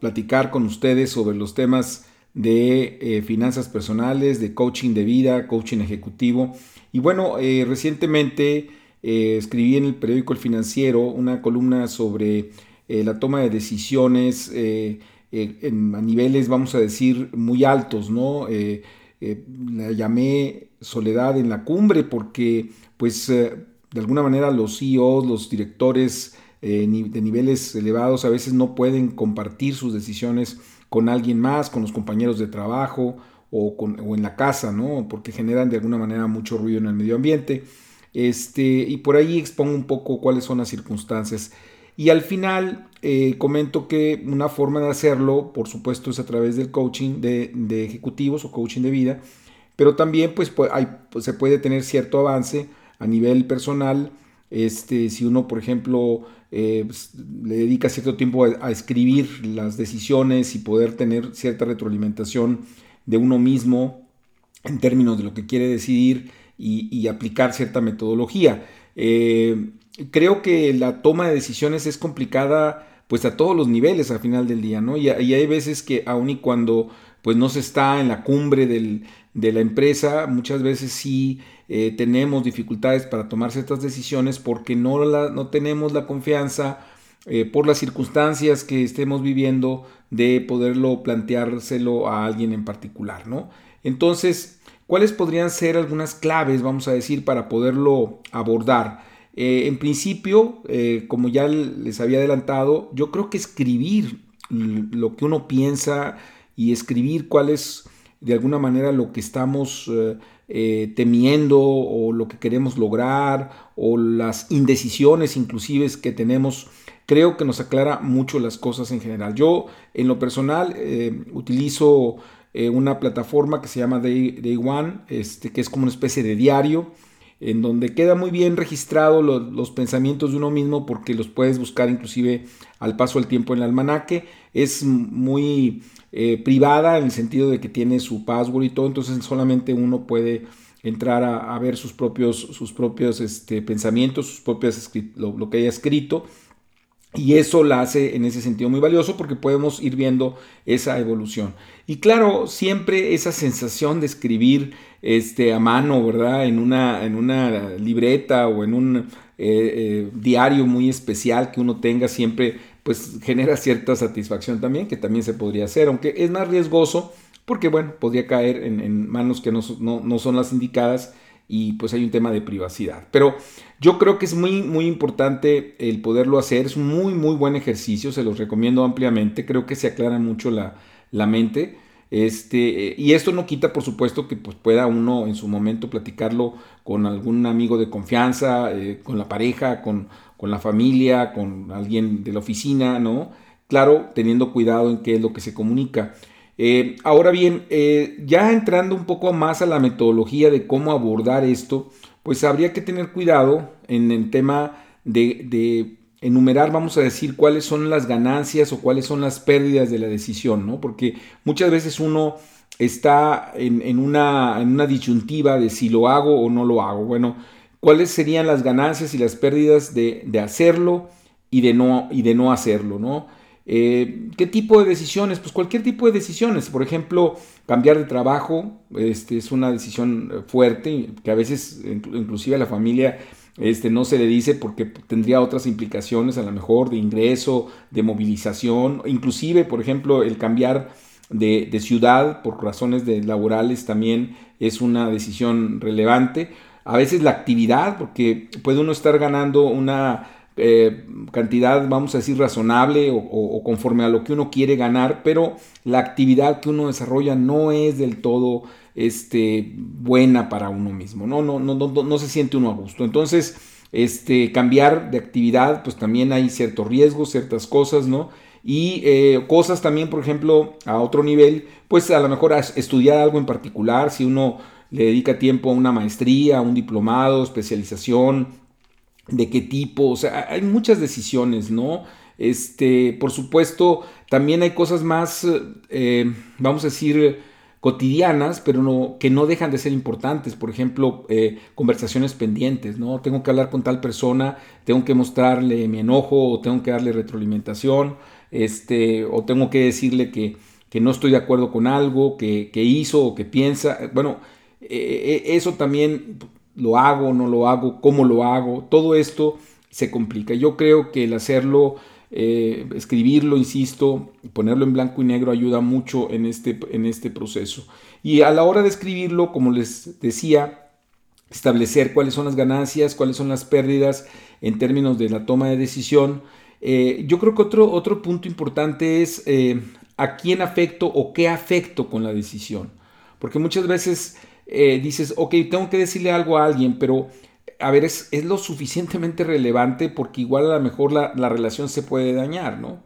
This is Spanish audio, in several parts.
platicar con ustedes sobre los temas de eh, finanzas personales, de coaching de vida, coaching ejecutivo. Y bueno, eh, recientemente eh, escribí en el periódico El Financiero una columna sobre la toma de decisiones a niveles, vamos a decir, muy altos, ¿no? la llamé soledad en la cumbre porque, pues, de alguna manera los CEOs, los directores, eh, de niveles elevados a veces no pueden compartir sus decisiones con alguien más, con los compañeros de trabajo o, en la casa, ¿no? Porque generan de alguna manera mucho ruido en el medio ambiente. Este, y por ahí expongo un poco cuáles son las circunstancias. Y al final eh, comento que una forma de hacerlo, por supuesto, es a través del coaching de, ejecutivos o coaching de vida, pero también pues, pues, se puede tener cierto avance a nivel personal este, si uno, por ejemplo, eh, pues, le dedica cierto tiempo a, escribir las decisiones y poder tener cierta retroalimentación de uno mismo en términos de lo que quiere decidir y, aplicar cierta metodología. Eh, creo que la toma de decisiones es complicada pues a todos los niveles al final del día, ¿no? Y, y hay veces que aun y cuando pues no se está en la cumbre de la empresa, muchas veces sí eh, tenemos dificultades para tomar ciertas decisiones porque no, no tenemos la confianza eh, por las circunstancias que estemos viviendo de poderlo planteárselo a alguien en particular, ¿no? Entonces, ¿cuáles podrían ser algunas claves, vamos a decir, para poderlo abordar? Eh, en principio, como ya les había adelantado, yo creo que escribir lo que uno piensa, y escribir cuál es de alguna manera lo que estamos eh, eh, temiendo o lo que queremos lograr o las indecisiones inclusive que tenemos, creo que nos aclara mucho las cosas en general. Yo en lo personal eh, utilizo una plataforma que se llama Day, Day One, este, que es como una especie de diario en donde queda muy bien registrado los, pensamientos de uno mismo porque los puedes buscar inclusive al paso del tiempo en el almanaque. Es muy eh, privada en el sentido de que tiene su password y todo, entonces solamente uno puede entrar a, ver sus propios, sus propios este, pensamientos, sus propias, lo, lo que haya escrito. Y eso la hace en ese sentido muy valioso porque podemos ir viendo esa evolución. Y claro, siempre esa sensación de escribir este, a mano, ¿verdad? En una, en una libreta o en un eh, eh, diario muy especial que uno tenga siempre, pues genera cierta satisfacción también, que también se podría hacer, aunque es más riesgoso porque, bueno, podría caer en, manos que no, no son las indicadas y pues hay un tema de privacidad. Pero yo creo que es muy, muy importante el poderlo hacer, es un muy, muy buen ejercicio, se los recomiendo ampliamente, creo que se aclara mucho la, la mente. Este, y esto no quita, por supuesto, que pues, pueda uno en su momento platicarlo con algún amigo de confianza, eh, con la pareja, con, con, la familia, con alguien de la oficina, ¿no? Claro, teniendo cuidado en qué es lo que se comunica. Eh, ahora bien, eh, ya entrando un poco más a la metodología de cómo abordar esto, pues habría que tener cuidado en el tema de, enumerar, vamos a decir, cuáles son las ganancias o cuáles son las pérdidas de la decisión, ¿no? Porque muchas veces uno está en, una, disyuntiva de si lo hago o no lo hago. Bueno, cuáles serían las ganancias y las pérdidas de, hacerlo y de no hacerlo, ¿no? Eh, ¿Qué tipo de decisiones? Pues cualquier tipo de decisiones. Por ejemplo, cambiar de trabajo este, es una decisión fuerte que a veces inclusive a la familia este, no se le dice porque tendría otras implicaciones a lo mejor de ingreso, de movilización, inclusive, por ejemplo, el cambiar de, ciudad por razones de laborales también es una decisión relevante. A veces la actividad, porque puede uno estar ganando una eh, cantidad, vamos a decir, razonable o, conforme a lo que uno quiere ganar, pero la actividad que uno desarrolla no es del todo este, buena para uno mismo, ¿no? No, no, no, no se siente uno a gusto. Entonces, este, cambiar de actividad, pues también hay ciertos riesgos, ciertas cosas, ¿no? Y eh, cosas también, por ejemplo, a otro nivel, pues a lo mejor estudiar algo en particular, si uno le dedica tiempo a una maestría, a un diplomado, especialización, de qué tipo, o sea, hay muchas decisiones, ¿no? Este, por supuesto, también hay cosas más, eh, vamos a decir, cotidianas, pero no, que no dejan de ser importantes. Por ejemplo, eh, conversaciones pendientes, ¿no? Tengo que hablar con tal persona, tengo que mostrarle mi enojo o tengo que darle retroalimentación, este, o tengo que decirle que, que no estoy de acuerdo con algo, que, que hizo o que piensa. Bueno, eh, eso también lo hago, no lo hago, cómo lo hago, todo esto se complica. Yo creo que el hacerlo, eh, escribirlo, insisto, ponerlo en blanco y negro ayuda mucho en este, en este proceso. Y a la hora de escribirlo, como les decía, establecer cuáles son las ganancias, cuáles son las pérdidas en términos de la toma de decisión. Eh, yo creo que otro, otro punto importante es eh, a quién afecto o qué afecto con la decisión. Porque muchas veces eh, dices, ok, tengo que decirle algo a alguien, pero a ver, es, lo suficientemente relevante porque igual a lo mejor la, relación se puede dañar, ¿no?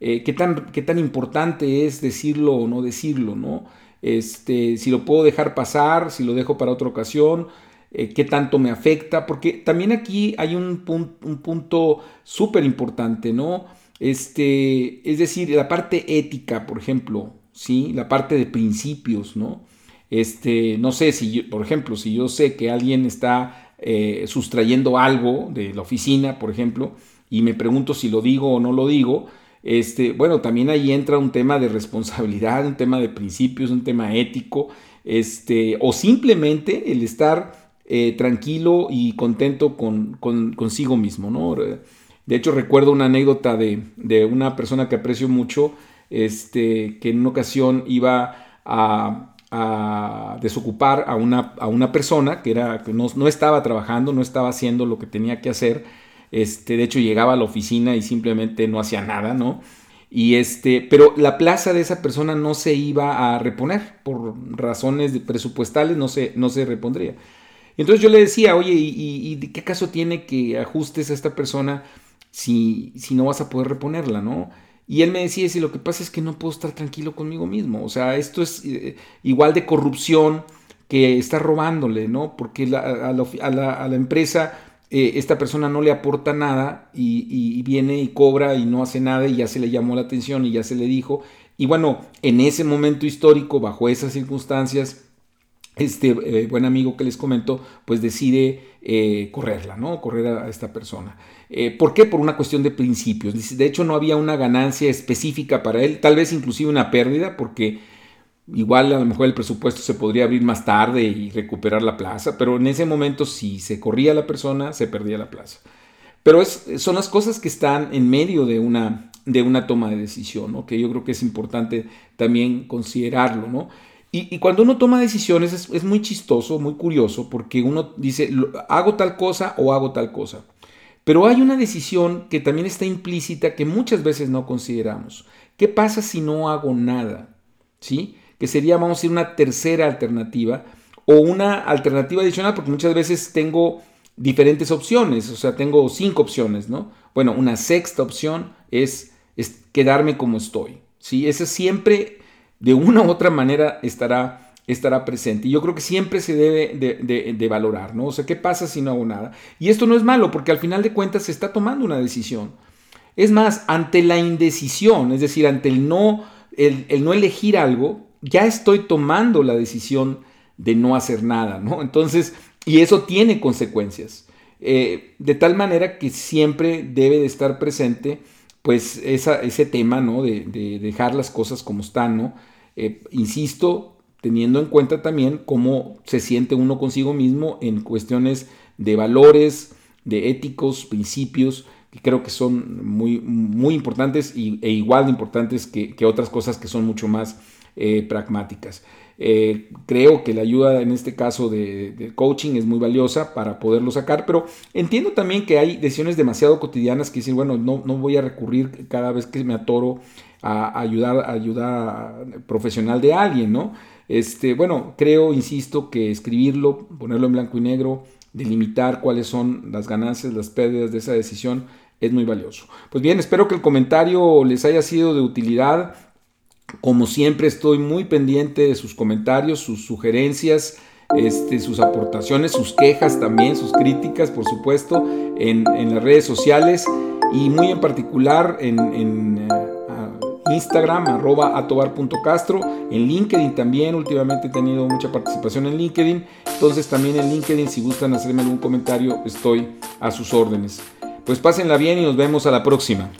Eh, ¿qué, tan, ¿Qué tan importante es decirlo o no decirlo, ¿no? Este, si lo puedo dejar pasar, si lo dejo para otra ocasión, eh, qué tanto me afecta, porque también aquí hay un, un punto súper importante, ¿no? Este, es decir, la parte ética, por ejemplo, ¿sí? La parte de principios, ¿no? Este, no sé si, por ejemplo, si yo sé que alguien está eh, sustrayendo algo de la oficina, por ejemplo, y me pregunto si lo digo o no lo digo, este, bueno, también ahí entra un tema de responsabilidad, un tema de principios, un tema ético, este, o simplemente el estar eh, tranquilo y contento con, consigo mismo, ¿no? De hecho, recuerdo una anécdota de, de, una persona que aprecio mucho, este, que en una ocasión iba a, a desocupar a una, a una persona que, era, que no, no, estaba trabajando, no estaba haciendo lo que tenía que hacer. Este, de hecho, llegaba a la oficina y simplemente no hacía nada, ¿no? Y este, pero la plaza de esa persona no se iba a reponer por razones presupuestales, no se, no se repondría. Entonces yo le decía, oye, ¿y, y, qué caso tiene que ajustes a esta persona si, si no vas a poder reponerla, no? Y él me decía, si lo que pasa es que no puedo estar tranquilo conmigo mismo. O sea, esto es eh, igual de corrupción que está robándole, ¿no? Porque a, la, empresa eh, esta persona no le aporta nada y, viene y cobra y no hace nada y ya se le llamó la atención y ya se le dijo. Y bueno, en ese momento histórico, bajo esas circunstancias, este eh, buen amigo que les comento, pues decide correrla, ¿no? Correr a esta persona. Eh, ¿Por qué? Por una cuestión de principios. De hecho, no había una ganancia específica para él, tal vez inclusive una pérdida, porque igual a lo mejor el presupuesto se podría abrir más tarde y recuperar la plaza, pero en ese momento si se corría la persona, se perdía la plaza. Pero son las cosas que están en medio de una, de una toma de decisión, que yo creo que es importante también considerarlo. ¿no? Y, cuando uno toma decisiones es, muy chistoso, muy curioso, porque uno dice, hago tal cosa o hago tal cosa. Pero hay una decisión que también está implícita que muchas veces no consideramos. ¿Qué pasa si no hago nada? ¿Sí? Que sería, vamos a decir, una tercera alternativa o una alternativa adicional, porque muchas veces tengo diferentes opciones, o sea, tengo cinco opciones, ¿no? Bueno, una sexta opción es, es quedarme como estoy, ¿sí? Esa siempre, de una u otra manera, estará estará presente. Y yo creo que siempre se debe de, valorar, ¿no? O sea, ¿qué pasa si no hago nada? Y esto no es malo, porque al final de cuentas se está tomando una decisión. Es más, ante la indecisión, es decir, ante el no, el, no elegir algo, ya estoy tomando la decisión de no hacer nada, ¿no? Entonces, y eso tiene consecuencias. Eh, de tal manera que siempre debe de estar presente, pues, ese tema, ¿no? De, dejar las cosas como están, ¿no? Eh, insisto, teniendo en cuenta también cómo se siente uno consigo mismo en cuestiones de valores, de éticos, principios, que creo que son muy, muy importantes y, e igual de importantes que, otras cosas que son mucho más eh, pragmáticas. Eh, creo que la ayuda en este caso de, coaching es muy valiosa para poderlo sacar, pero entiendo también que hay decisiones demasiado cotidianas que dicen, bueno, no, no voy a recurrir cada vez que me atoro a ayudar, a ayuda profesional de alguien, ¿no? Este, bueno, creo, insisto, que escribirlo, ponerlo en blanco y negro, delimitar cuáles son las ganancias, las pérdidas de esa decisión, es muy valioso. Pues bien, espero que el comentario les haya sido de utilidad. Como siempre estoy muy pendiente de sus comentarios, sus sugerencias, este, sus aportaciones, sus quejas también, sus críticas, por supuesto, en, las redes sociales y muy en particular en, eh, Instagram, arroba atobar.castro, en LinkedIn también, últimamente he tenido mucha participación en LinkedIn, entonces también en LinkedIn si gustan hacerme algún comentario estoy a sus órdenes. Pues pásenla bien y nos vemos a la próxima.